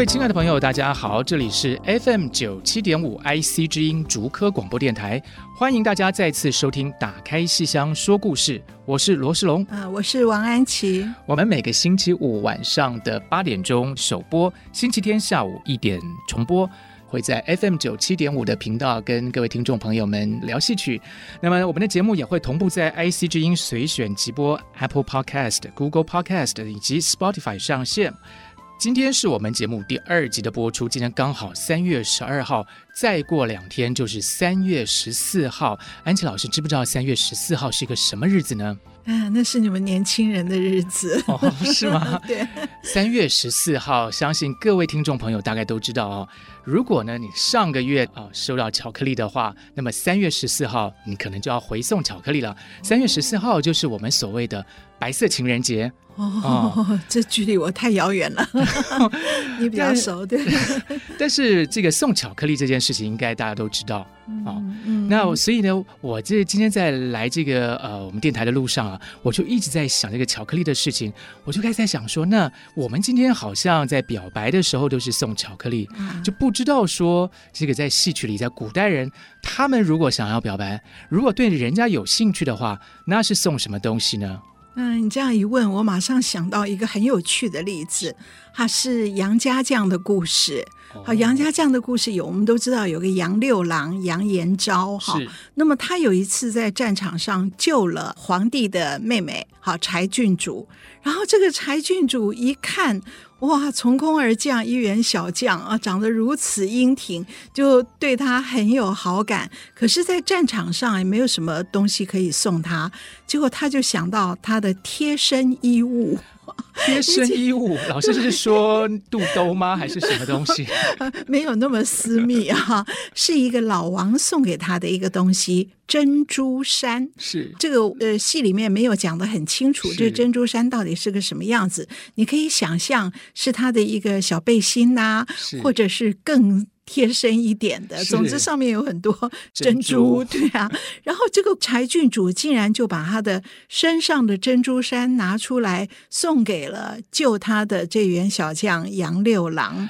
位亲爱的朋友，大家好，这里是 FM 九七点五 IC 之音竹科广播电台，欢迎大家再次收听《打开戏箱说故事》，我是罗世龙啊，我是王安琪。我们每个星期五晚上的八点钟首播，星期天下午一点重播，会在 FM 九七点五的频道跟各位听众朋友们聊戏曲。那么我们的节目也会同步在 IC 之音随选直播 Apple Podcast、Google Podcast 以及 Spotify 上线。今天是我们节目第二集的播出，今天刚好三月十二号，再过两天就是三月十四号。安琪老师知不知道三月十四号是一个什么日子呢？啊，那是你们年轻人的日子哦，是吗？对，三月十四号，相信各位听众朋友大概都知道哦。如果呢，你上个月啊收到巧克力的话，那么三月十四号你可能就要回送巧克力了。三月十四号就是我们所谓的白色情人节。哦，哦，这距离我太遥远了，你比较熟对。但是这个送巧克力这件事情，应该大家都知道啊。嗯哦嗯、那所以呢，我这今天在来这个呃我们电台的路上啊，我就一直在想这个巧克力的事情。我就开始在想说，那我们今天好像在表白的时候都是送巧克力，嗯、就不知道说这个在戏曲里，在古代人他们如果想要表白，如果对人家有兴趣的话，那是送什么东西呢？嗯，你这样一问，我马上想到一个很有趣的例子，它是杨家将的故事。好，杨家将的故事有，我们都知道有个杨六郎杨延昭哈。那么他有一次在战场上救了皇帝的妹妹，好柴郡主。然后这个柴郡主一看。哇！从空而降一员小将啊，长得如此英挺，就对他很有好感。可是，在战场上也没有什么东西可以送他。结果，他就想到他的贴身衣物。贴身衣物，老师是说肚兜吗？还是什么东西？没有那么私密啊，是一个老王送给他的一个东西——珍珠衫。是这个呃，戏里面没有讲的很清楚，这个珍珠衫到底是个什么样子？你可以想象是他的一个小背心呐、啊，或者是更。贴身一点的，总之上面有很多 珍珠，珍珠对啊。然后这个柴郡主竟然就把他的身上的珍珠衫拿出来送给了救他的这员小将杨六郎。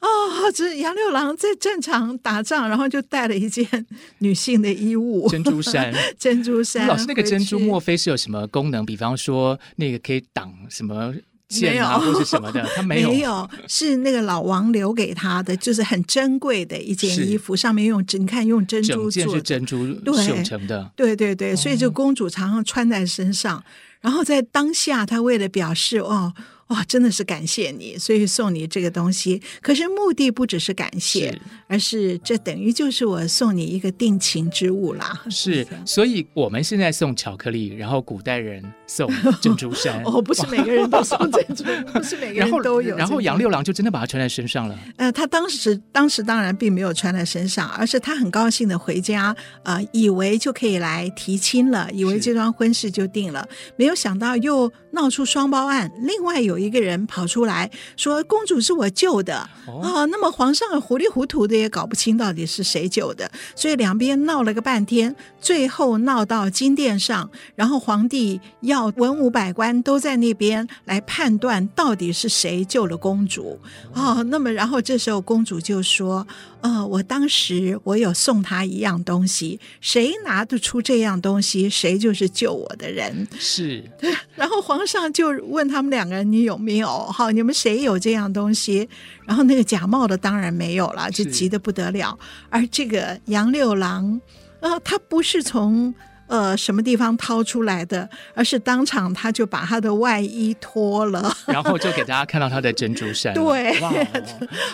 哦，这杨六郎在战场打仗，然后就带了一件女性的衣物——珍珠衫。珍珠衫，老师，那个珍珠莫非是有什么功能？比方说，那个可以挡什么？没有，或是什么的，他 没有。没有，是那个老王留给他的，就是很珍贵的一件衣服，上面用你看用珍珠做的，是珍珠绣成的。对对对，所以这公主常常穿在身上。哦、然后在当下，她为了表示哦。哇，真的是感谢你，所以送你这个东西。可是目的不只是感谢，是而是这等于就是我送你一个定情之物啦。是，所以我们现在送巧克力，然后古代人送珍珠衫。哦，不是每个人都送珍珠，不是每个人都有。然后杨六郎就真的把它穿在身上了。呃，他当时当时当然并没有穿在身上，而是他很高兴的回家，呃，以为就可以来提亲了，以为这桩婚事就定了，没有想到又闹出双胞案。另外有。一个人跑出来说：“公主是我救的啊、哦哦！”那么皇上糊里糊涂的也搞不清到底是谁救的，所以两边闹了个半天，最后闹到金殿上，然后皇帝要文武百官都在那边来判断到底是谁救了公主啊、哦！那么然后这时候公主就说。呃，我当时我有送他一样东西，谁拿得出这样东西，谁就是救我的人。是，对。然后皇上就问他们两个人：“你有没有？好，你们谁有这样东西？”然后那个假冒的当然没有了，就急得不得了。而这个杨六郎，呃，他不是从。呃，什么地方掏出来的？而是当场他就把他的外衣脱了，然后就给大家看到他的珍珠衫。对，哇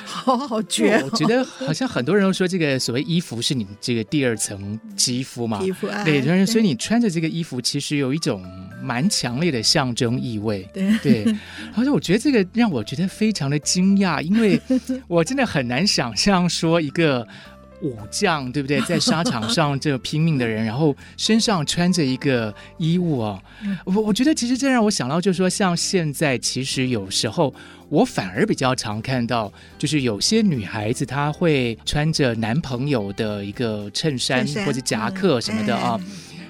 好好绝、哦！我觉得好像很多人都说，这个所谓衣服是你这个第二层肌肤嘛。对，所以你穿着这个衣服，其实有一种蛮强烈的象征意味。对对，而且我觉得这个让我觉得非常的惊讶，因为我真的很难想象说一个。武将对不对？在沙场上这拼命的人，然后身上穿着一个衣物哦。我我觉得其实这让我想到，就是说，像现在其实有时候我反而比较常看到，就是有些女孩子她会穿着男朋友的一个衬衫或者夹克什么的啊。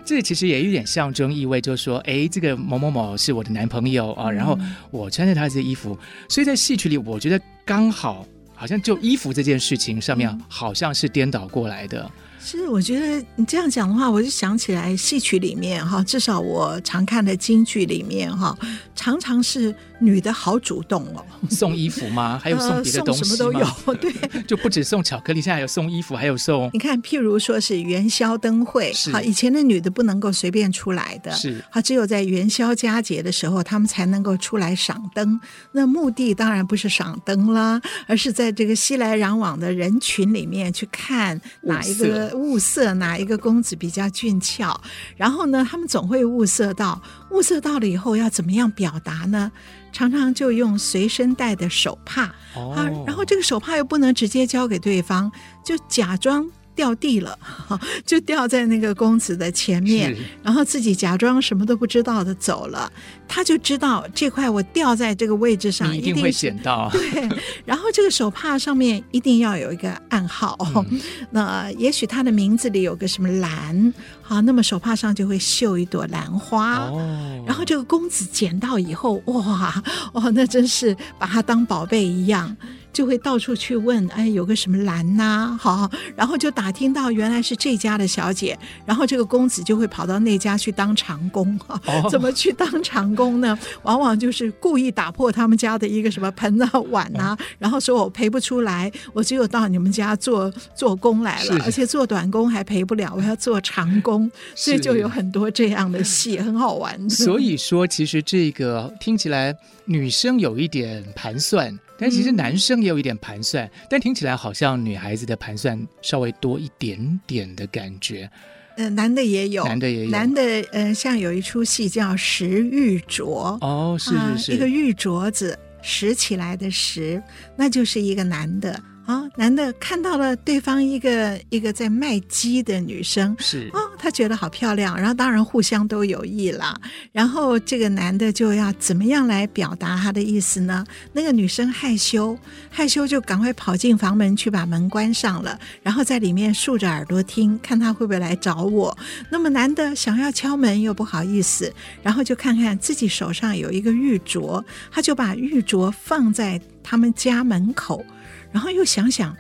这其实也有点象征意味，就是说，哎，这个某某某是我的男朋友啊，然后我穿着他的衣服，所以在戏曲里，我觉得刚好。好像就衣服这件事情上面，好像是颠倒过来的。是，我觉得你这样讲的话，我就想起来戏曲里面哈，至少我常看的京剧里面哈，常常是。女的好主动哦，送衣服吗？还有送别的东西吗？呃、什么都有，对，就不止送巧克力，现在还有送衣服，还有送。你看，譬如说是元宵灯会，好，以前的女的不能够随便出来的，是，好，只有在元宵佳节的时候，她们才能够出来赏灯。那目的当然不是赏灯啦，而是在这个熙来攘往的人群里面去看哪一个物色，哪一个公子比较俊俏。然后呢，他们总会物色到，物色到了以后要怎么样表达呢？常常就用随身带的手帕、哦、啊，然后这个手帕又不能直接交给对方，就假装。掉地了，就掉在那个公子的前面，然后自己假装什么都不知道的走了。他就知道这块我掉在这个位置上，一定会捡到。对，然后这个手帕上面一定要有一个暗号。嗯、那也许他的名字里有个什么兰，好，那么手帕上就会绣一朵兰花。哦，然后这个公子捡到以后，哇，哇，那真是把他当宝贝一样。就会到处去问，哎，有个什么兰呐？好，然后就打听到原来是这家的小姐，然后这个公子就会跑到那家去当长工。哦、怎么去当长工呢？往往就是故意打破他们家的一个什么盆啊碗啊，哦、然后说我赔不出来，我只有到你们家做做工来了，而且做短工还赔不了，我要做长工，所以就有很多这样的戏，很好玩。所以说，其实这个听起来女生有一点盘算。但其实男生也有一点盘算，嗯、但听起来好像女孩子的盘算稍微多一点点的感觉。呃，男的也有，男的也有，男的呃，像有一出戏叫《石玉镯》哦，是是是，呃、一个玉镯子拾起来的拾，那就是一个男的。啊，男的看到了对方一个一个在卖鸡的女生，是啊，他觉得好漂亮，然后当然互相都有意了。然后这个男的就要怎么样来表达他的意思呢？那个女生害羞，害羞就赶快跑进房门去把门关上了，然后在里面竖着耳朵听，看他会不会来找我。那么男的想要敲门又不好意思，然后就看看自己手上有一个玉镯，他就把玉镯放在他们家门口。然后又想想，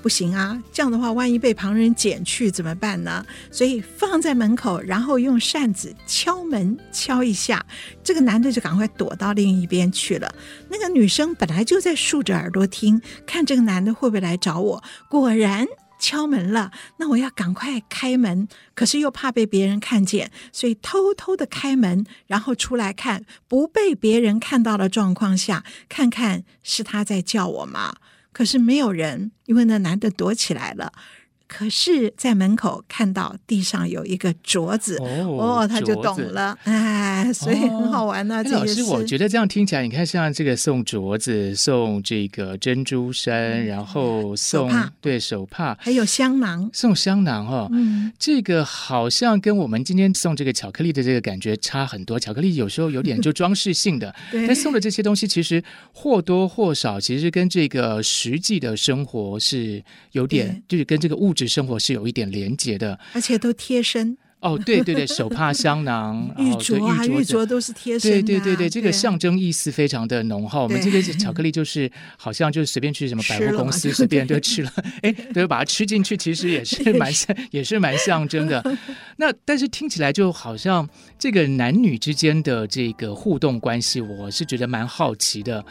不行啊，这样的话，万一被旁人捡去怎么办呢？所以放在门口，然后用扇子敲门敲一下，这个男的就赶快躲到另一边去了。那个女生本来就在竖着耳朵听，看这个男的会不会来找我。果然敲门了，那我要赶快开门，可是又怕被别人看见，所以偷偷的开门，然后出来看，不被别人看到的状况下，看看是他在叫我吗？可是没有人，因为那男的躲起来了。可是，在门口看到地上有一个镯子，哦，哦，他就懂了，哎，所以很好玩呢、啊。哦、老师，我觉得这样听起来，你看像这个送镯子、送这个珍珠衫，嗯、然后送手对手帕，还有香囊，送香囊哦。嗯，这个好像跟我们今天送这个巧克力的这个感觉差很多。巧克力有时候有点就装饰性的，对但送的这些东西其实或多或少，其实跟这个实际的生活是有点，就是跟这个物质。生活是有一点连结的，而且都贴身。哦，对对对，手帕、香囊、玉镯啊，玉镯都是贴身的。对对对对，这个象征意思非常的浓厚。我们这个巧克力就是好像就是随便去什么百货公司随便就吃了，哎，对，把它吃进去，其实也是 蛮像，也是蛮象征的。那但是听起来就好像这个男女之间的这个互动关系，我是觉得蛮好奇的。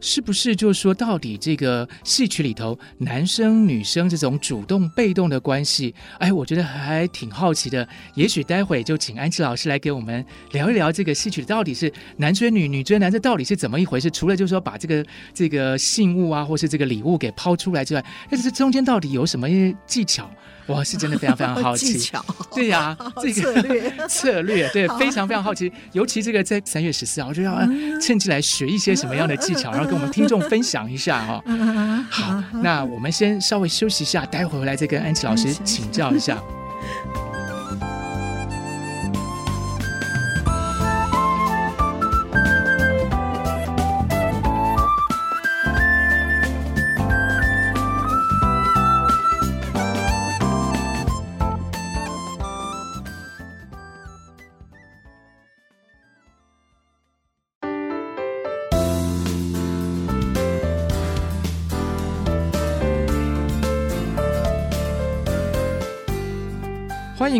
是不是就是说，到底这个戏曲里头男生女生这种主动被动的关系，哎，我觉得还挺好奇的。也许待会就请安琪老师来给我们聊一聊这个戏曲到底是男追女、女追男，这到底是怎么一回事？除了就是说把这个这个信物啊，或是这个礼物给抛出来之外，但是这中间到底有什么技巧？我是真的非常非常 好奇。技巧，对呀、啊，这个策略 策略，对，非常非常好奇。尤其这个在三月十四号，就要趁机来学一些什么样的技巧，然后跟我们听众分享一下哈、哦。好，那我们先稍微休息一下，待会回来再跟安琪老师请教一下。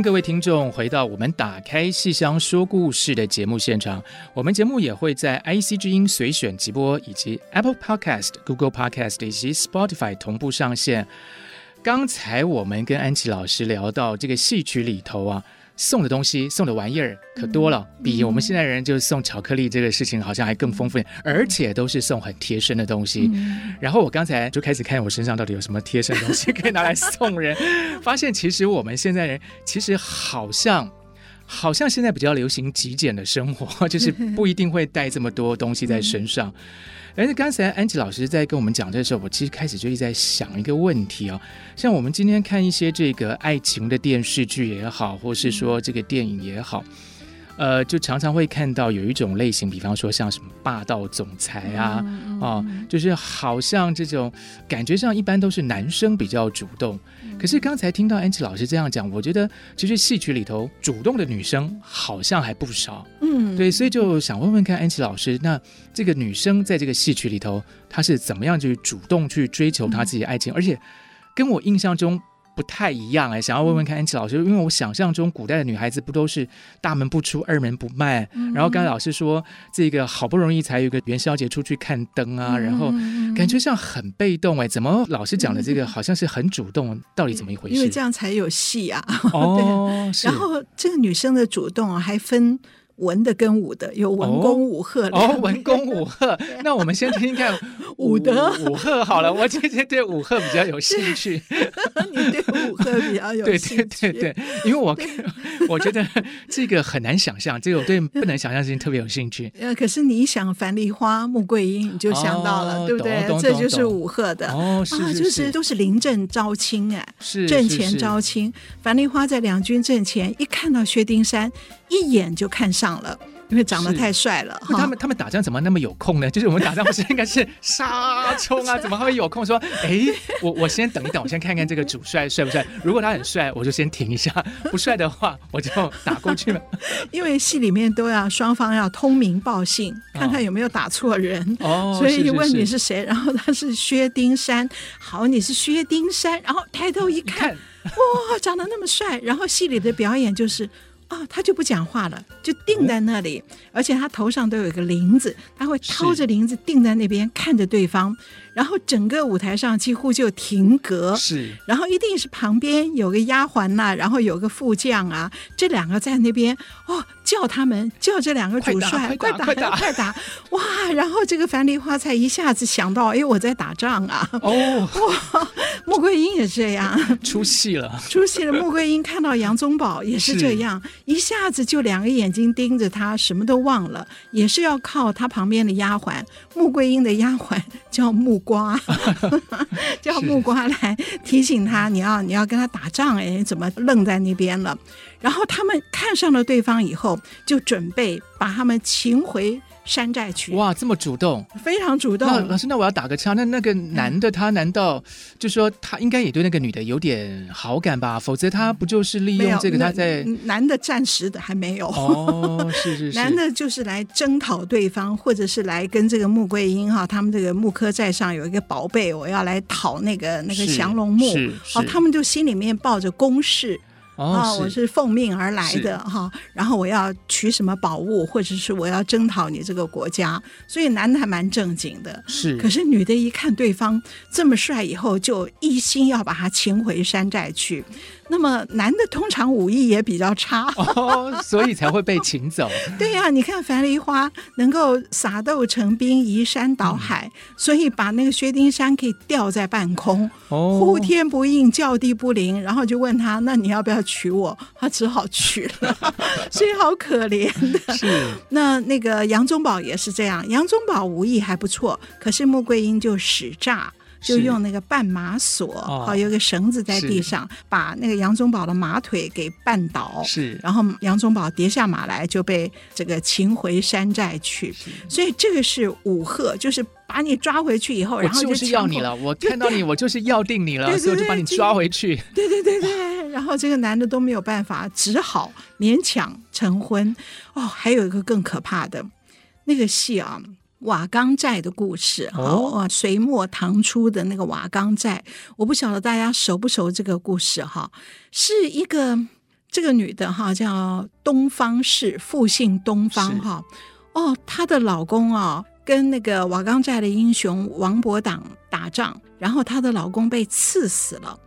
各位听众回到我们打开戏箱说故事的节目现场。我们节目也会在 IC 之音随选直播，以及 Apple Podcast、Google Podcast 以及 Spotify 同步上线。刚才我们跟安琪老师聊到这个戏曲里头啊。送的东西，送的玩意儿可多了，比我们现在人就是送巧克力这个事情好像还更丰富，而且都是送很贴身的东西。然后我刚才就开始看我身上到底有什么贴身的东西可以拿来送人，发现其实我们现在人其实好像好像现在比较流行极简的生活，就是不一定会带这么多东西在身上。而且刚才安吉老师在跟我们讲的时候，我其实开始就一直在想一个问题啊，像我们今天看一些这个爱情的电视剧也好，或是说这个电影也好。呃，就常常会看到有一种类型，比方说像什么霸道总裁啊，嗯、啊，就是好像这种感觉上一般都是男生比较主动。嗯、可是刚才听到安琪老师这样讲，我觉得其实戏曲里头主动的女生好像还不少。嗯，对，所以就想问问看安琪老师，那这个女生在这个戏曲里头，她是怎么样去主动去追求她自己的爱情，嗯、而且跟我印象中。不太一样哎，想要问问看安琪老师，因为我想象中古代的女孩子不都是大门不出二门不迈，嗯、然后刚才老师说这个好不容易才有个元宵节出去看灯啊，嗯、然后感觉上很被动哎，怎么老师讲的这个好像是很主动，到底怎么一回事？因为这样才有戏啊。哦，然后这个女生的主动还分。文的跟武的有文公武赫哦，文公武赫。那我们先听听看 武德武赫好了。我今天对武赫比较有兴趣。你对武赫比较有兴趣？对对对对，因为我我觉得这个很难想象，这个我对不能想象的事情特别有兴趣。呃，可是你一想樊梨花、穆桂英，你就想到了，对不对？这就是武赫的哦，是就是都是临阵招亲哎，是阵前招亲。樊梨花在两军阵前一看到薛丁山，一眼就看上了，因为长得太帅了。他们他们打仗怎么那么有空呢？就是我们打仗不是应该是杀冲啊？怎么会有空说？哎，我我先等一等，我先看看这个主帅帅不帅。如果他很帅，我就先停一下；不帅的话，我就打过去了。因为戏里面都要双方要通名报信，看看有没有打错人。哦，所以一问你是谁，然后他是薛丁山。好，你是薛丁山，然后抬头一看，哇，长得那么帅。然后戏里的表演就是。哦，他就不讲话了，就定在那里，而且他头上都有一个铃子，他会掏着铃子定在那边看着对方。然后整个舞台上几乎就停格，是，然后一定是旁边有个丫鬟呐、啊，然后有个副将啊，这两个在那边哦叫他们叫这两个主帅快打快打 快打，哇！然后这个樊梨花才一下子想到，哎，我在打仗啊！哦 哇，穆桂英也这样出戏了，出戏了。穆桂英看到杨宗保也是这样，一下子就两个眼睛盯着他，什么都忘了，也是要靠他旁边的丫鬟。穆桂英的丫鬟叫木。瓜叫木瓜来提醒他，你要你要跟他打仗，哎，怎么愣在那边了？然后他们看上了对方以后，就准备把他们请回山寨去。哇，这么主动，非常主动。老师，那我要打个岔，那那个男的他难道就说他应该也对那个女的有点好感吧？否则他不就是利用这个他在男的暂时的还没有哦，是是是，男的就是来征讨对方，或者是来跟这个穆桂英哈，他们这个穆柯寨上有一个宝贝，我要来讨那个那个降龙木，哦，他们就心里面抱着攻啊，我是奉命而来的哈，然后我要取什么宝物，或者是我要征讨你这个国家，所以男的还蛮正经的。是，可是女的一看对方这么帅，以后就一心要把他请回山寨去。那么男的通常武艺也比较差，哦，所以才会被请走。对呀、啊，你看樊梨花能够撒豆成兵，移山倒海，嗯、所以把那个薛丁山可以吊在半空，哦、呼天不应，叫地不灵，然后就问他：“那你要不要娶我？”他只好娶了，所以好可怜的。是。那那个杨宗保也是这样，杨宗保武艺还不错，可是穆桂英就使诈。就用那个绊马索，好、哦、有个绳子在地上，把那个杨宗保的马腿给绊倒，是，然后杨宗保跌下马来，就被这个擒回山寨去。所以这个是武吓，就是把你抓回去以后，然后就，就是要你了。我看到你，我就是要定你了，对对对，所以我就把你抓回去。对对对对，然后这个男的都没有办法，只好勉强成婚。哦，还有一个更可怕的那个戏啊。瓦岗寨的故事，哦，隋末唐初的那个瓦岗寨，我不晓得大家熟不熟这个故事哈，是一个这个女的哈叫东方氏，复姓东方哈，哦，她的老公啊跟那个瓦岗寨的英雄王伯党打仗，然后她的老公被刺死了。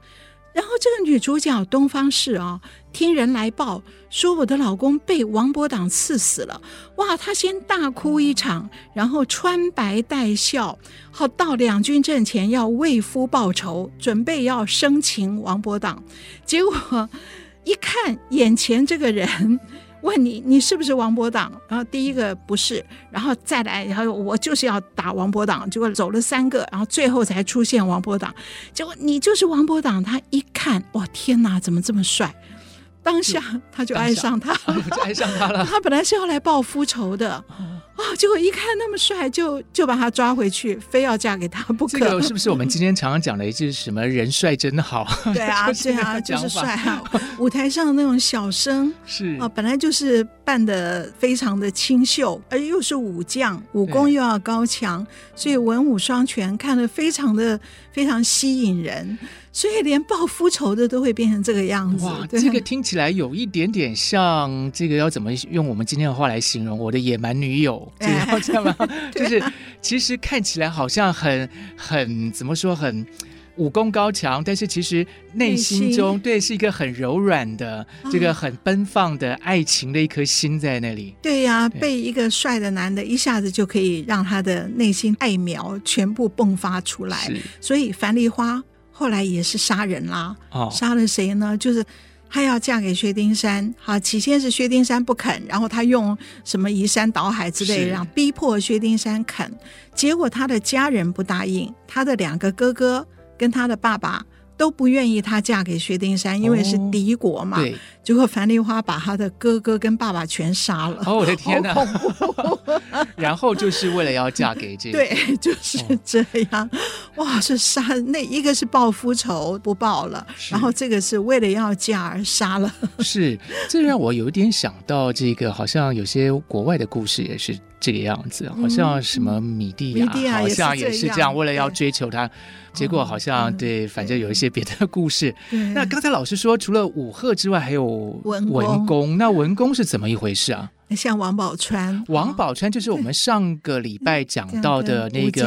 然后这个女主角东方氏啊，听人来报说我的老公被王伯党刺死了，哇！她先大哭一场，然后穿白戴孝，好到两军阵前要为夫报仇，准备要生擒王伯党。结果一看眼前这个人。问你，你是不是王伯党？然后第一个不是，然后再来，然后我就是要打王伯党，结果走了三个，然后最后才出现王伯党。结果你就是王伯党，他一看，哇，天哪，怎么这么帅？当下他就爱上他，就爱上他了。他本来是要来报夫仇的。哦，结果一看那么帅，就就把他抓回去，非要嫁给他不可。这 个是不是我们今天常常讲的一句什么“人帅真好 ”？对啊，对啊，就是帅啊！舞台上那种小生是啊，本来就是扮的非常的清秀，而又是武将，武功又要高强，所以文武双全，看得非常的非常吸引人。所以连报夫仇的都会变成这个样子。哇，这个听起来有一点点像这个要怎么用我们今天的话来形容？我的野蛮女友，这样这样吗？就是其实看起来好像很很怎么说，很武功高强，但是其实内心中心对是一个很柔软的，这个很奔放的爱情的一颗心在那里。对呀、啊，被一个帅的男的一下子就可以让他的内心爱苗全部迸发出来。所以樊梨花。后来也是杀人啦，哦、杀了谁呢？就是她要嫁给薛丁山，好，起先是薛丁山不肯，然后她用什么移山倒海之类的，让逼迫薛丁山肯，结果她的家人不答应，她的两个哥哥跟她的爸爸。都不愿意她嫁给薛丁山，因为是敌国嘛。结果樊梨花把她的哥哥跟爸爸全杀了。哦，我的天哪！然后就是为了要嫁给这个，对，就是这样。哦、哇，是杀那一个是报夫仇不报了，然后这个是为了要嫁而杀了。是，这让我有一点想到这个，好像有些国外的故事也是这个样子，好像什么米蒂亚，米蒂亚好像也是这样，为了要追求他。结果好像对，反正有一些别的故事。那刚才老师说，除了武吓之外，还有文工。那文工是怎么一回事啊？像王宝钏，王宝钏就是我们上个礼拜讲到的那个，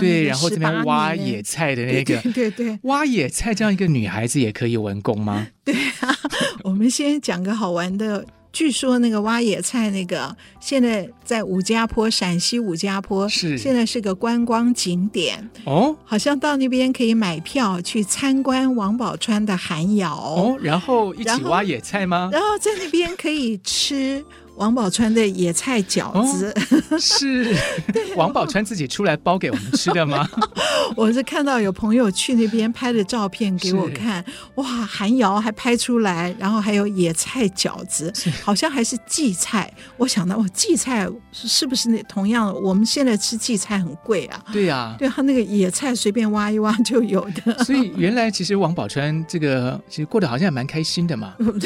对，然后这边挖野菜的那个，对对，挖野菜这样一个女孩子也可以文工吗？对啊，我们先讲个好玩的。据说那个挖野菜那个，现在在五家坡，陕西五家坡，是现在是个观光景点哦，好像到那边可以买票去参观王宝钏的寒窑哦，然后一起挖野菜吗？然后，在那边可以吃。王宝钏的野菜饺子、哦、是 王宝钏自己出来包给我们吃的吗？我是看到有朋友去那边拍的照片给我看，哇，寒窑还拍出来，然后还有野菜饺子，好像还是荠菜。我想到，哦，荠菜是不是那同样？我们现在吃荠菜很贵啊。对呀、啊，对他那个野菜随便挖一挖就有的。所以原来其实王宝钏这个其实过得好像也蛮开心的嘛，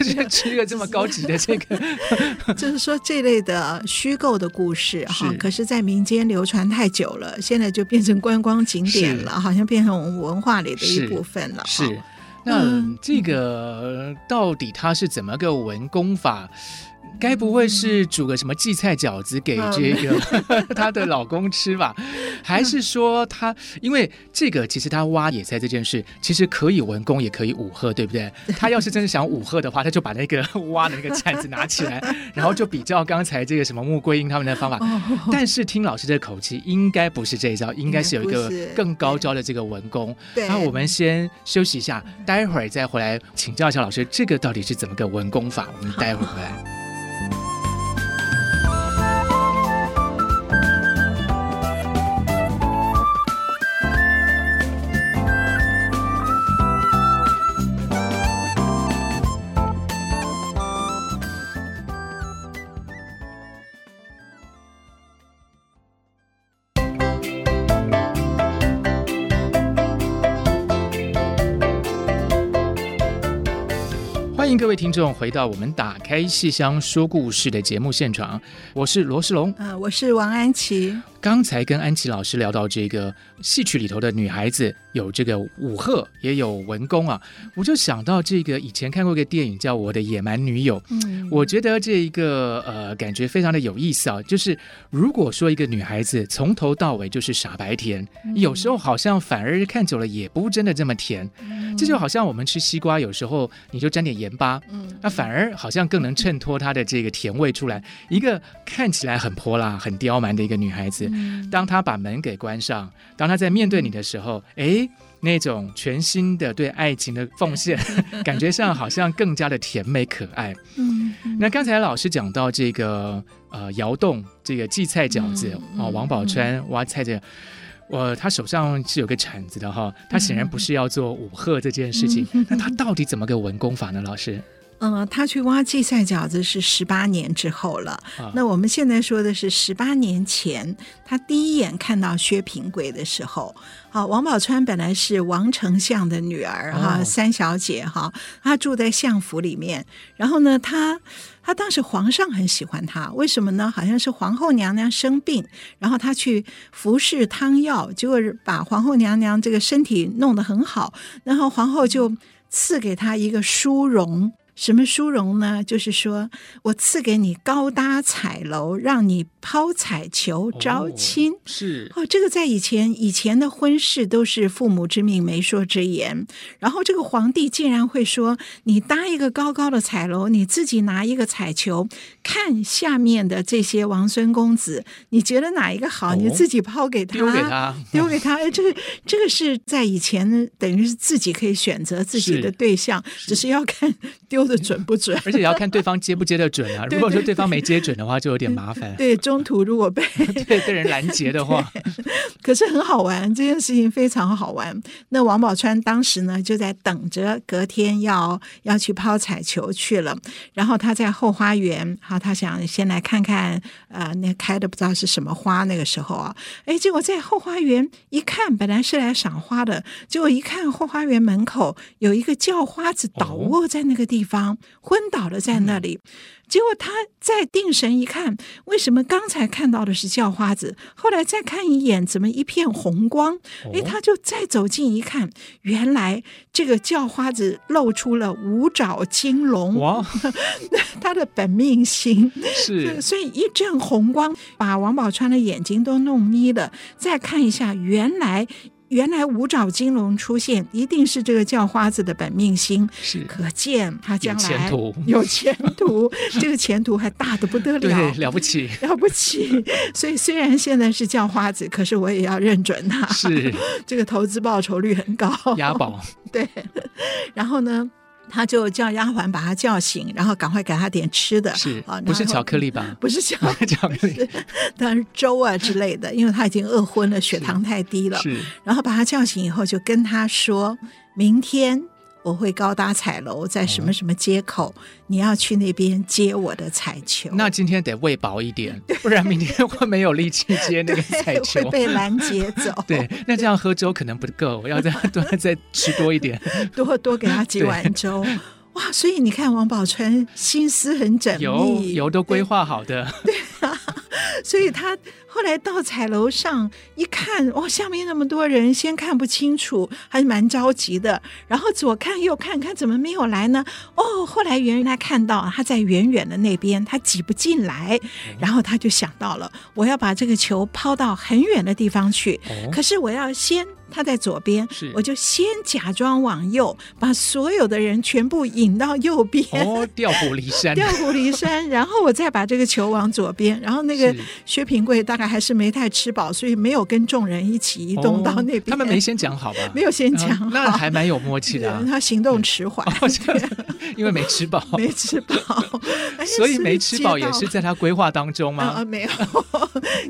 就是吃一个这么高级的这个。就是说这类的虚构的故事哈，可是，在民间流传太久了，现在就变成观光景点了，好像变成我们文化里的一部分了。是，那这个到底它是怎么个文功法？该不会是煮个什么荠菜饺子给这个 她的老公吃吧？还是说她因为这个其实她挖野菜这件事其实可以文工也可以武贺，对不对？她要是真的想武贺的话，她就把那个挖的那个铲子拿起来，然后就比较刚才这个什么穆桂英他们的方法。但是听老师这口气，应该不是这一招，应该是有一个更高招的这个文功。那我们先休息一下，待会儿再回来请教一下老师，这个到底是怎么个文工法？我们待会儿回来。各位听众回到我们打开戏箱说故事的节目现场，我是罗世龙，啊，我是王安琪。刚才跟安琪老师聊到这个戏曲里头的女孩子有这个武贺，也有文公啊，我就想到这个以前看过一个电影叫《我的野蛮女友》，嗯，我觉得这一个呃感觉非常的有意思啊，就是如果说一个女孩子从头到尾就是傻白甜，有时候好像反而看久了也不真的这么甜，这就好像我们吃西瓜，有时候你就沾点盐巴，嗯，那反而好像更能衬托它的这个甜味出来。一个看起来很泼辣、很刁蛮的一个女孩子。当他把门给关上，当他在面对你的时候，哎，那种全新的对爱情的奉献，感觉上好像更加的甜美可爱。嗯，那刚才老师讲到这个呃窑洞这个荠菜饺子哦，王宝钏挖菜这个，我、呃、他手上是有个铲子的哈，他显然不是要做武贺这件事情，那他到底怎么个文功法呢？老师？嗯，他去挖荠菜饺子是十八年之后了。啊、那我们现在说的是十八年前，他第一眼看到薛平贵的时候。好，王宝钏本来是王丞相的女儿哈，哦、三小姐哈，她住在相府里面。然后呢，她她当时皇上很喜欢她，为什么呢？好像是皇后娘娘生病，然后她去服侍汤药，结果把皇后娘娘这个身体弄得很好，然后皇后就赐给她一个殊荣。什么殊荣呢？就是说我赐给你高搭彩楼，让你抛彩球招亲。哦、是哦，这个在以前以前的婚事都是父母之命，媒妁之言。然后这个皇帝竟然会说：你搭一个高高的彩楼，你自己拿一个彩球，看下面的这些王孙公子，你觉得哪一个好，哦、你自己抛给他，丢给他，丢给他。哎，这个这个是在以前等于是自己可以选择自己的对象，只是要看丢。说的准不准？而且也要看对方接不接得准啊！如果说对方没接准的话，就有点麻烦。对，中途如果被 对被人拦截的话，可是很好玩，这件事情非常好玩。那王宝钏当时呢，就在等着隔天要要去抛彩球去了。然后他在后花园，好，他想先来看看，呃，那开的不知道是什么花。那个时候啊，哎，结果在后花园一看，本来是来赏花的，结果一看后花园门口有一个叫花子倒卧在那个地方。方昏倒了在那里，结果他再定神一看，为什么刚才看到的是叫花子，后来再看一眼，怎么一片红光？哎，他就再走近一看，原来这个叫花子露出了五爪金龙，哇，他的本命星是，所以一阵红光把王宝钏的眼睛都弄眯了。再看一下，原来。原来五爪金龙出现，一定是这个叫花子的本命星，是。可见他将来有前途，有前途，这个前途还大的不得了，对，了不起，了不起。所以虽然现在是叫花子，可是我也要认准他，是。这个投资报酬率很高，押宝。对，然后呢？他就叫丫鬟把他叫醒，然后赶快给他点吃的，是啊，不是巧克力吧？不是巧巧克力，当然是粥啊之类的，因为他已经饿昏了，血糖太低了。是，然后把他叫醒以后，就跟他说明天。我会高搭彩楼在什么什么街口，哦、你要去那边接我的彩球。那今天得喂饱一点，不然明天会没有力气接那个彩球，会被拦截走。对，那这样喝粥可能不够，我要再 多再吃多一点，多多给他几碗粥。哇，所以你看王宝钏心思很缜密，油油都规划好的。对啊，所以他后来到彩楼上一看，哇，下面那么多人，先看不清楚，还是蛮着急的。然后左看右看，看怎么没有来呢？哦，后来原来看到他在远远的那边，他挤不进来，然后他就想到了，我要把这个球抛到很远的地方去，可是我要先。他在左边，我就先假装往右，把所有的人全部引到右边。哦，调虎离山，调虎离山。然后我再把这个球往左边，然后那个薛平贵大概还是没太吃饱，所以没有跟众人一起移动到那边。哦、他们没先讲好吧？没有先讲好，那还蛮有默契的、啊。他行动迟缓、哦，因为没吃饱，没吃饱，所以没吃饱也是在他规划当中吗？啊，没有。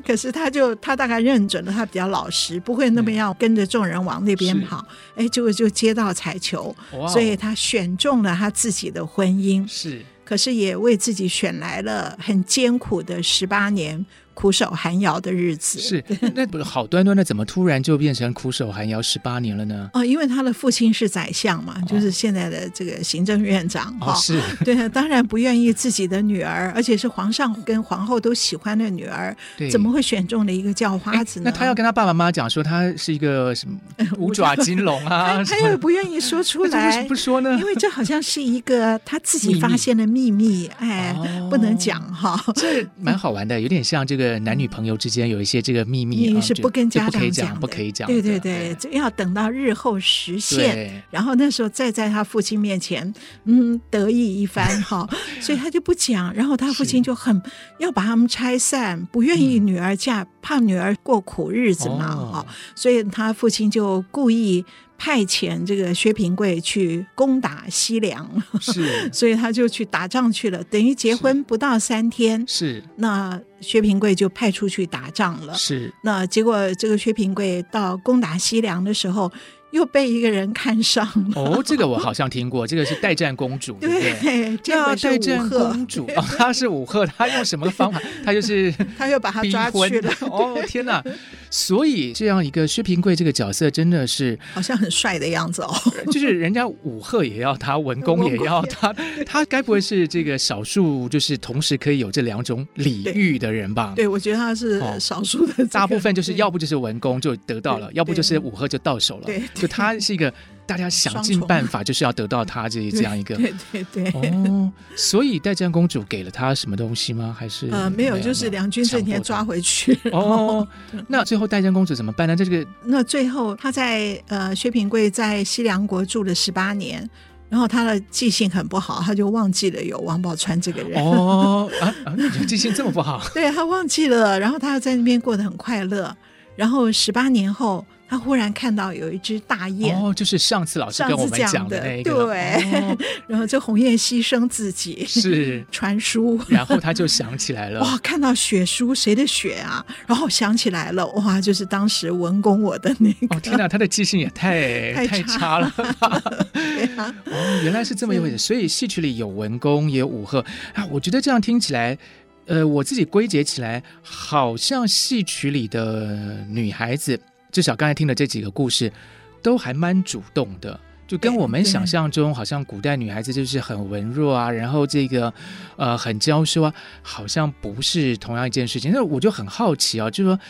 可是他就他大概认准了，他比较老实，不会那么要跟着。众人往那边跑，哎，就就接到彩球，所以他选中了他自己的婚姻，是，可是也为自己选来了很艰苦的十八年。苦守寒窑的日子是，那不是好端端的，怎么突然就变成苦守寒窑十八年了呢？哦，因为他的父亲是宰相嘛，就是现在的这个行政院长哦，是 对，当然不愿意自己的女儿，而且是皇上跟皇后都喜欢的女儿，怎么会选中了一个叫花子呢？那他要跟他爸爸妈妈讲说他是一个什么 五爪金龙啊？他又不愿意说出来，为什么不说呢？因为这好像是一个他自己发现的秘密，哎，不能讲哈。这蛮好玩的，有点像这个。男女朋友之间有一些这个秘密，你是不跟家长讲，不可以讲。对对对，就要等到日后实现，然后那时候再在他父亲面前，嗯，得意一番哈。所以他就不讲，然后他父亲就很要把他们拆散，不愿意女儿嫁，怕女儿过苦日子嘛哈。所以他父亲就故意。派遣这个薛平贵去攻打西凉，是，所以他就去打仗去了。等于结婚不到三天，是，那薛平贵就派出去打仗了。是，那结果这个薛平贵到攻打西凉的时候。又被一个人看上了哦，这个我好像听过，这个是代战公主，对不对？对，叫代战公主哦，她是武赫，她用什么方法？她就是她又把她抓去了。哦，天哪！所以这样一个薛平贵这个角色真的是好像很帅的样子哦，就是人家武赫也要他，文公也要他，他该不会是这个少数就是同时可以有这两种礼遇的人吧？对，我觉得他是少数的，大部分就是要不就是文公就得到了，要不就是武赫就到手了。对。就他是一个，大家想尽办法就是要得到他这这样一个，对对对，哦，所以代战公主给了他什么东西吗？还是呃没有，就是梁军这天抓回去。哦，那最后代战公主怎么办呢？这个那最后他在呃薛平贵在西凉国住了十八年，然后他的记性很不好，他就忘记了有王宝钏这个人。哦啊啊，记性这么不好？对，他忘记了，然后他又在那边过得很快乐，然后十八年后。他忽然看到有一只大雁，哦，就是上次老师跟我们讲的那个，对。哦、然后这鸿雁牺牲自己，是 传书，然后他就想起来了，哇，看到血书，谁的血啊？然后想起来了，哇，就是当时文公我的那个。哦，天哪，他的记性也太太差了吧？对啊，哦，原来是这么一回事。所以戏曲里有文公，也有武赫啊。我觉得这样听起来，呃，我自己归结起来，好像戏曲里的女孩子。至少刚才听的这几个故事，都还蛮主动的，就跟我们想象中好像古代女孩子就是很文弱啊，然后这个呃很娇羞啊，好像不是同样一件事情。那我就很好奇啊，就是说。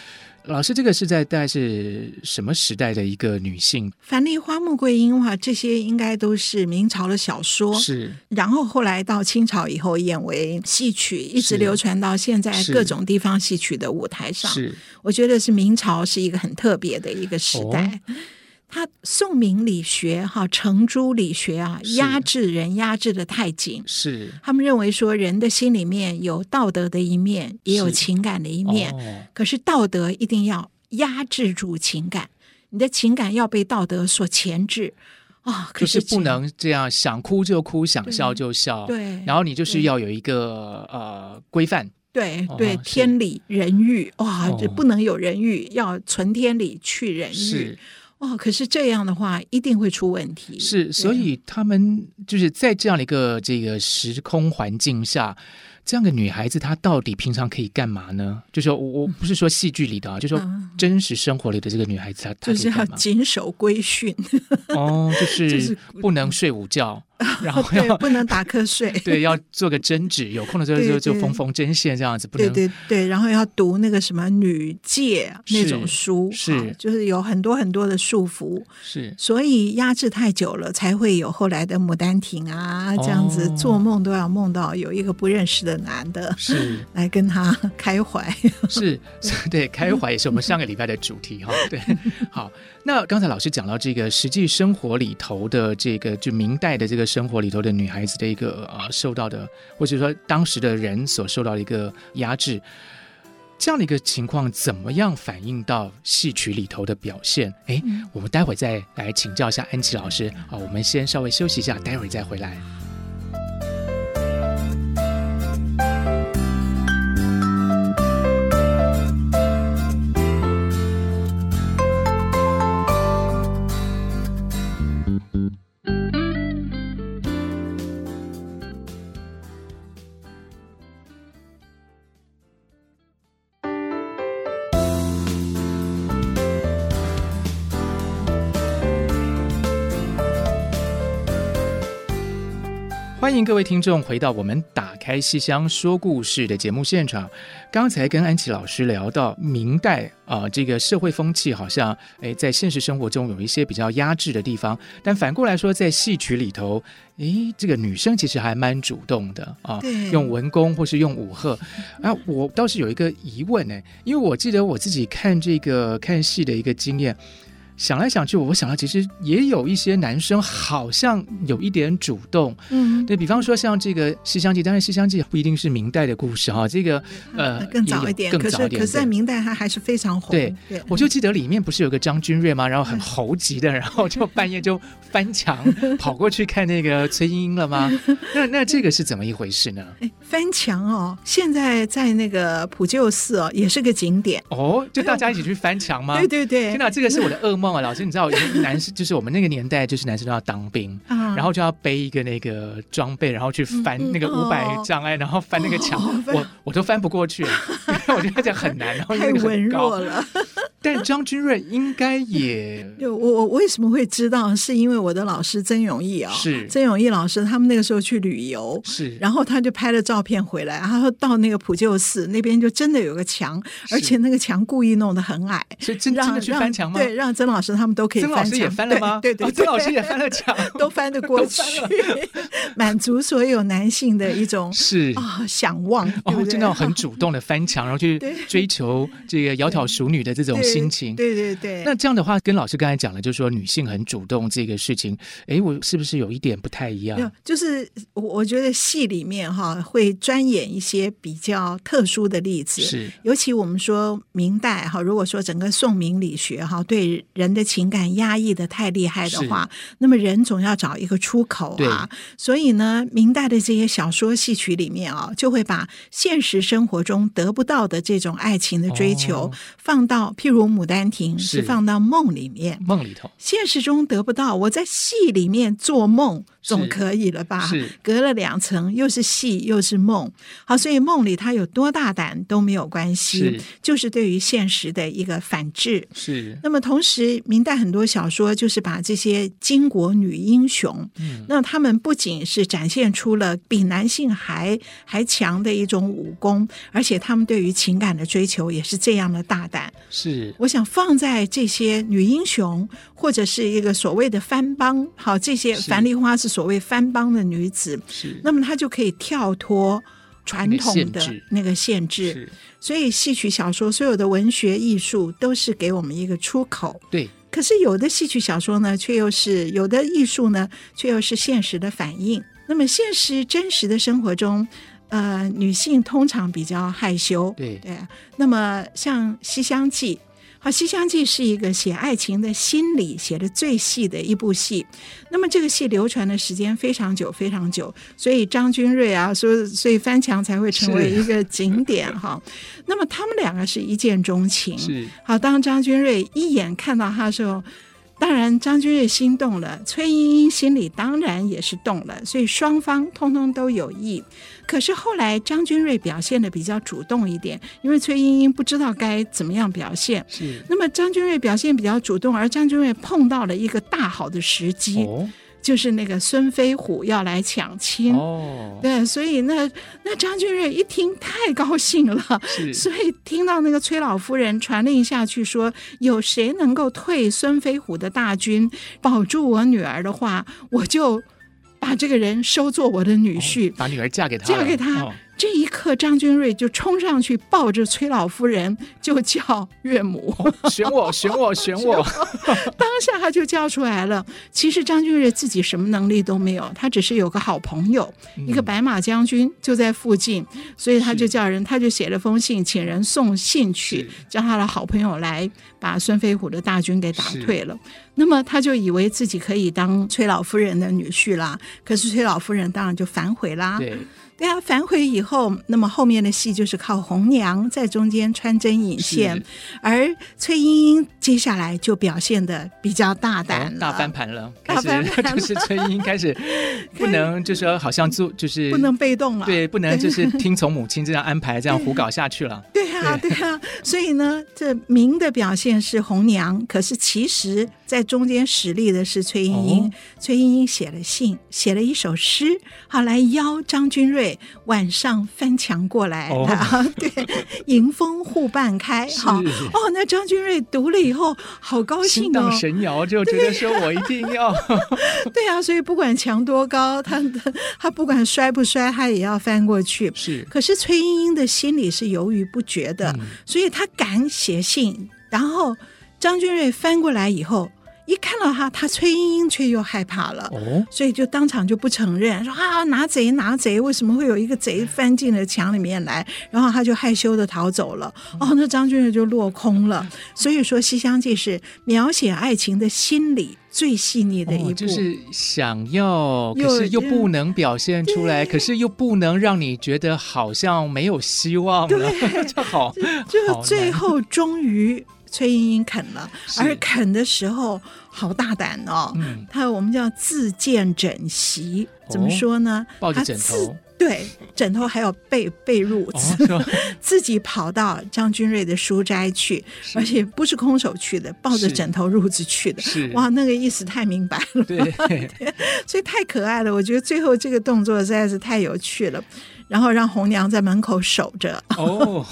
老师，这个是在大概是什么时代的一个女性？樊梨花、穆桂英啊，这些应该都是明朝的小说。是，然后后来到清朝以后演为戏曲，一直流传到现在各种地方戏曲的舞台上。是，我觉得是明朝是一个很特别的一个时代。哦他宋明理学哈程朱理学啊，压制人压制的太紧。是他们认为说，人的心里面有道德的一面，也有情感的一面。哦、可是道德一定要压制住情感，你的情感要被道德所钳制啊、哦。可是不能这样，想哭就哭，想笑就笑。对，然后你就是要有一个呃规范。对对，天理人欲哇，这不能有人欲，要存天理去人欲。哦，可是这样的话一定会出问题。是，所以他们就是在这样的一个这个时空环境下，这样的女孩子她到底平常可以干嘛呢？就是我我不是说戏剧里的啊，嗯、就是说真实生活里的这个女孩子，她、嗯、就是要谨守规训。哦，就是不能睡午觉。然后要不能打瞌睡，对，要做个针指，有空的时候就就缝缝针线这样子，不能对对对，然后要读那个什么女戒那种书，是就是有很多很多的束缚，是，所以压制太久了，才会有后来的《牡丹亭》啊，这样子做梦都要梦到有一个不认识的男的，是来跟他 开怀，是，对，开怀也是我们上个礼拜的主题哈，对，好。那刚才老师讲到这个实际生活里头的这个，就明代的这个生活里头的女孩子的一个呃受到的，或者说当时的人所受到的一个压制，这样的一个情况，怎么样反映到戏曲里头的表现？哎，我们待会再来请教一下安琪老师啊。我们先稍微休息一下，待会再回来。迎各位听众回到我们打开戏箱说故事的节目现场。刚才跟安琪老师聊到明代啊、呃，这个社会风气好像诶，在现实生活中有一些比较压制的地方，但反过来说，在戏曲里头，诶，这个女生其实还蛮主动的啊，用文工或是用武赫。啊，我倒是有一个疑问呢，因为我记得我自己看这个看戏的一个经验。想来想去，我想到其实也有一些男生好像有一点主动，嗯，对，比方说像这个《西厢记》，当然《西厢记》不一定是明代的故事哈，这个呃更早一点，更早一点，可是在明代它还是非常红。对，对我就记得里面不是有个张君瑞吗？然后很猴急的，然后就半夜就翻墙跑过去看那个崔莺莺了吗？那那这个是怎么一回事呢？哎，翻墙哦，现在在那个普救寺哦，也是个景点哦，就大家一起去翻墙吗？对对对，天哪，这个是我的噩梦。老师，你知道，男生就是我们那个年代，就是男生都要当兵，然后就要背一个那个装备，然后去翻那个五百障碍，然后翻那个墙，我我都翻不过去，我觉得这样很难，然后太文弱了。但张君瑞应该也 就，我我为什么会知道？是因为我的老师曾永义啊，是。曾永义老师，他们那个时候去旅游，是，然后他就拍了照片回来，然后到那个普救寺那边就真的有个墙，而且那个墙故意弄得很矮，所以真真的去翻墙吗？对，让曾老师他们都可以翻墙。曾老师也翻了吗？对对，曾老师也翻了墙，都翻得过 去，满足所有男性的一种是。啊想望，哦，就那种很主动的翻墙，然后去 追求这个窈窕淑女的这种心情，对对。对，那这样的话，跟老师刚才讲的，就是说女性很主动这个事情，哎，我是不是有一点不太一样？没有，就是我我觉得戏里面哈会专演一些比较特殊的例子，是尤其我们说明代哈，如果说整个宋明理学哈对人的情感压抑的太厉害的话，那么人总要找一个出口啊。所以呢，明代的这些小说戏曲里面啊，就会把现实生活中得不到的这种爱情的追求，哦、放到譬如《牡丹亭》。是放到梦里面，梦里头，现实中得不到。我在戏里面做梦总可以了吧？隔了两层，又是戏又是梦。好，所以梦里他有多大胆都没有关系，是就是对于现实的一个反制。是。那么同时，明代很多小说就是把这些巾帼女英雄，嗯，那他们不仅是展现出了比男性还还强的一种武功，而且他们对于情感的追求也是这样的大胆。是。我想放在。在这些女英雄，或者是一个所谓的番邦，好，这些樊梨花是所谓翻帮的女子，是，那么她就可以跳脱传统的那个限制。所以戏曲小说所有的文学艺术都是给我们一个出口。对，可是有的戏曲小说呢，却又是有的艺术呢，却又是现实的反应。那么现实真实的生活中，呃，女性通常比较害羞。对对，那么像《西厢记》。好，《西厢记》是一个写爱情的心理写的最细的一部戏。那么这个戏流传的时间非常久，非常久，所以张君瑞啊，说所以翻墙才会成为一个景点哈。那么他们两个是一见钟情。是。好，当张君瑞一眼看到他的时候。当然，张君瑞心动了，崔莺莺心里当然也是动了，所以双方通通都有意。可是后来张君瑞表现的比较主动一点，因为崔莺莺不知道该怎么样表现。是。那么张君瑞表现比较主动，而张君瑞碰到了一个大好的时机。哦就是那个孙飞虎要来抢亲。哦，对，所以那那张君瑞一听太高兴了，所以听到那个崔老夫人传令下去说，有谁能够退孙飞虎的大军，保住我女儿的话，我就把这个人收做我的女婿，哦、把女儿嫁给他，嫁给他。哦这一刻，张君瑞就冲上去抱着崔老夫人，就叫岳母，选我，选我，选我。当下他就叫出来了。其实张君瑞自己什么能力都没有，他只是有个好朋友，嗯、一个白马将军就在附近，所以他就叫人，他就写了封信，请人送信去，叫他的好朋友来把孙飞虎的大军给打退了。那么他就以为自己可以当崔老夫人的女婿啦。可是崔老夫人当然就反悔啦。对。对啊，反悔以后，那么后面的戏就是靠红娘在中间穿针引线，而崔莺莺接下来就表现的比较大胆、哦，大翻盘了，大翻盘 就是崔莺莺开始 不能，就是说好像做就是不能被动了，对，不能就是 听从母亲这样安排，这样胡搞下去了。对啊，对。啊，所以呢，这明的表现是红娘，可是其实在中间实力的是崔莺莺。哦、崔莺莺写了信，写了一首诗，好来邀张君瑞。晚上翻墙过来，啊、哦，对，迎风户半开，好哦。那张君瑞读了以后，好高兴哦，神摇，就觉得说我一定要，对啊，所以不管墙多高，他 他不管摔不摔，他也要翻过去。是，可是崔莺莺的心里是犹豫不决的，嗯、所以他敢写信，然后张君瑞翻过来以后。一看到他，他崔莺莺却又害怕了，哦，所以就当场就不承认，说啊，拿贼拿贼，为什么会有一个贼翻进了墙里面来？然后他就害羞的逃走了。哦，那张君瑞就落空了。所以说，《西厢记》是描写爱情的心理最细腻的一部，哦，就是想要，可是又不能表现出来，可是又不能让你觉得好像没有希望了。对，就好，就 最后终于。崔莺莺啃了，而啃的时候好大胆哦。嗯，他我们叫自荐枕席，怎么说呢？抱着枕头，对，枕头还有被被褥子，自己跑到张君瑞的书斋去，而且不是空手去的，抱着枕头褥子去的。哇，那个意思太明白了，对，所以太可爱了。我觉得最后这个动作实在是太有趣了，然后让红娘在门口守着。哦。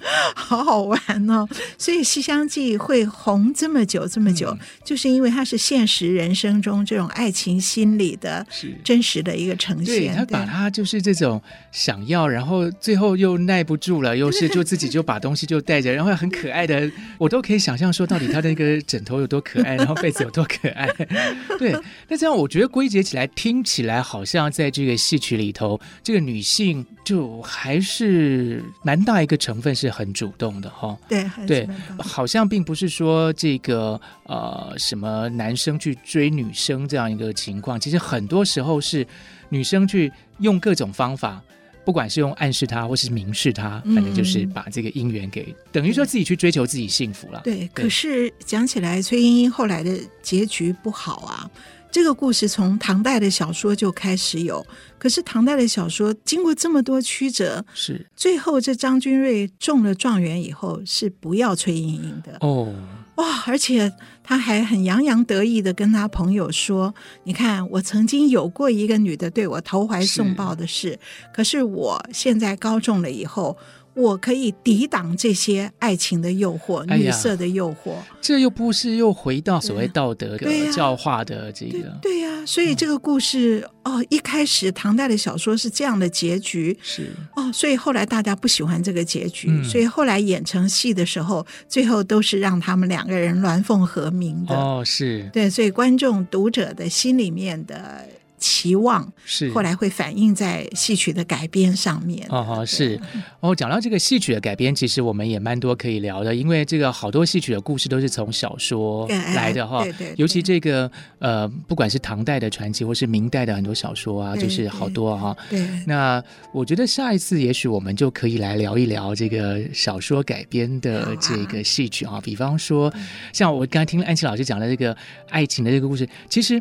好好玩哦！所以《西厢记》会红这么久这么久，嗯、就是因为它是现实人生中这种爱情心理的真实的一个呈现。对，他把他就是这种想要，然后最后又耐不住了，又是就自己就把东西就带着，然后很可爱的，我都可以想象说到底他的那个枕头有多可爱，然后被子有多可爱。对，那这样我觉得归结起来，听起来好像在这个戏曲里头，这个女性就还是蛮大一个成分是。很主动的哈，对对，好像并不是说这个呃什么男生去追女生这样一个情况，其实很多时候是女生去用各种方法，不管是用暗示他，或是明示他，反正就是把这个姻缘给、嗯、等于说自己去追求自己幸福了。对，对可是讲起来，崔莺莺后来的结局不好啊。这个故事从唐代的小说就开始有，可是唐代的小说经过这么多曲折，是最后这张君瑞中了状元以后是不要崔莺莺的哦，哇！而且他还很洋洋得意的跟他朋友说：“你看，我曾经有过一个女的对我投怀送抱的事，是可是我现在高中了以后。”我可以抵挡这些爱情的诱惑，女色的诱惑，哎，这又不是又回到所谓道德的教化的这个？对呀，啊，所以这个故事，嗯、哦，一开始唐代的小说是这样的结局，是。哦，所以后来大家不喜欢这个结局，嗯、所以后来演成戏的时候，最后都是让他们两个人鸾凤和鸣的。哦，是。对，所以观众读者的心里面的。期望是后来会反映在戏曲的改编上面。哦哦，是哦。讲到这个戏曲的改编，其实我们也蛮多可以聊的，因为这个好多戏曲的故事都是从小说来的哈。对对。尤其这个呃，不管是唐代的传奇，或是明代的很多小说啊，就是好多哈。对。那我觉得下一次也许我们就可以来聊一聊这个小说改编的这个戏曲啊。比方说，像我刚才听安琪老师讲的这个爱情的这个故事，其实。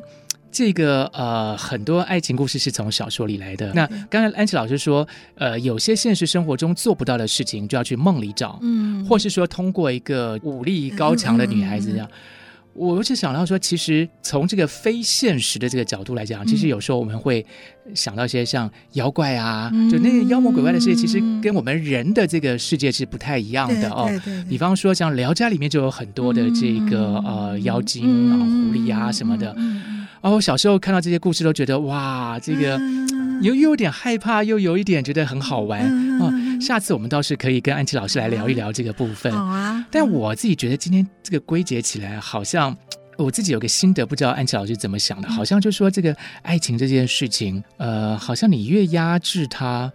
这个呃，很多爱情故事是从小说里来的。那刚才安琪老师说，呃，有些现实生活中做不到的事情，就要去梦里找，嗯，或是说通过一个武力高强的女孩子这样。我就想到说，其实从这个非现实的这个角度来讲，嗯、其实有时候我们会想到一些像妖怪啊，嗯、就那些妖魔鬼怪的世界，其实跟我们人的这个世界是不太一样的哦。比方说，像《聊斋》里面就有很多的这个、嗯、呃妖精啊、狐狸啊什么的。哦，我小时候看到这些故事都觉得哇，这个又又有点害怕，又有一点觉得很好玩哦。下次我们倒是可以跟安琪老师来聊一聊这个部分。好啊，但我自己觉得今天这个归结起来，好像我自己有个心得，不知道安琪老师怎么想的。好像就说这个爱情这件事情，呃，好像你越压制它，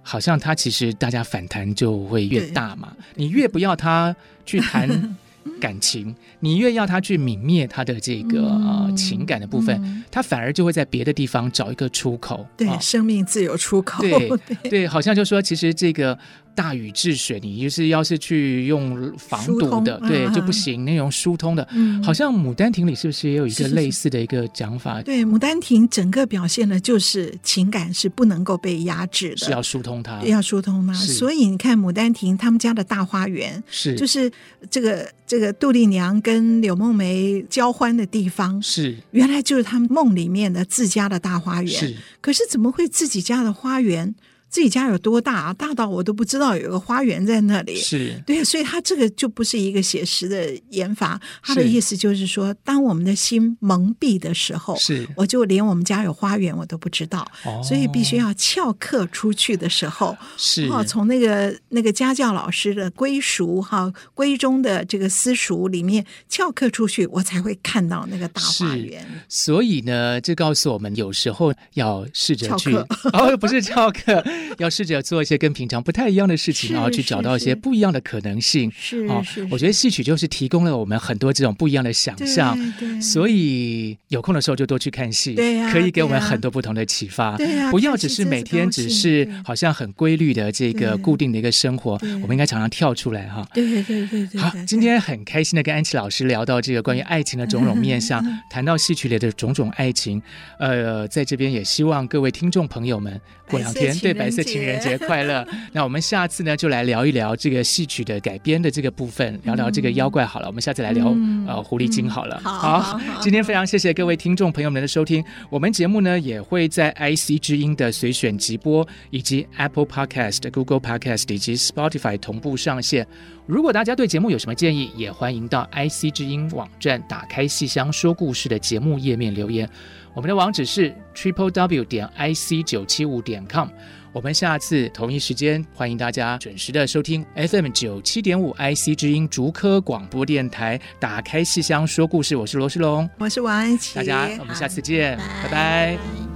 好像它其实大家反弹就会越大嘛。你越不要它去谈。感情，你越要他去泯灭他的这个、嗯、呃情感的部分，嗯、他反而就会在别的地方找一个出口。对，哦、生命自有出口。对 对，对，好像就说，其实这个。大禹治水，你就是要是去用防堵的，对、啊、就不行。那种疏通的，嗯、好像《牡丹亭》里是不是也有一个类似的一个讲法？对，《牡丹亭》整个表现的就是情感是不能够被压制的，是要疏通它，要疏通它。所以你看，《牡丹亭》他们家的大花园，是就是这个这个杜丽娘跟柳梦梅交欢的地方，是原来就是他们梦里面的自家的大花园。是，可是怎么会自己家的花园？自己家有多大啊？大到我都不知道有个花园在那里。是对，所以他这个就不是一个写实的演法。他的意思就是说，当我们的心蒙蔽的时候，是我就连我们家有花园我都不知道。哦，所以必须要翘课出去的时候，是哈，从那个那个家教老师的归属哈闺中的这个私塾里面翘课出去，我才会看到那个大花园。所以呢，这告诉我们，有时候要试着去 哦，不是翘课。要试着做一些跟平常不太一样的事情，然后去找到一些不一样的可能性。是，是，我觉得戏曲就是提供了我们很多这种不一样的想象。所以有空的时候就多去看戏，可以给我们很多不同的启发。不要只是每天只是好像很规律的这个固定的一个生活，我们应该常常跳出来哈。对对对对。好，今天很开心的跟安琪老师聊到这个关于 爱情的种种面相，谈到戏曲里的种种爱情。呃，在这边也希望各位听众朋友们过两天对白色情人节快乐！那我们下次呢，就来聊一聊这个戏曲的改编的这个部分，聊聊这个妖怪好了。我们下次来聊、嗯、呃狐狸精好了。好，今天非常谢谢各位听众朋友们的收听。我们节目呢也会在 IC 之音的随选直播，以及 Apple Podcast、Google Podcast 以及 Spotify 同步上线。如果大家对节目有什么建议，也欢迎到 IC 之音网站打开戏箱说故事的节目页面留言。我们的网址是 triple w 点 ic 九七五点 com。我们下次同一时间欢迎大家准时的收听 FM 九七点五 IC 之音竹科广播电台。打开戏箱说故事，我是罗世龙，我是王安琪，大家我们下次见，拜拜。拜拜。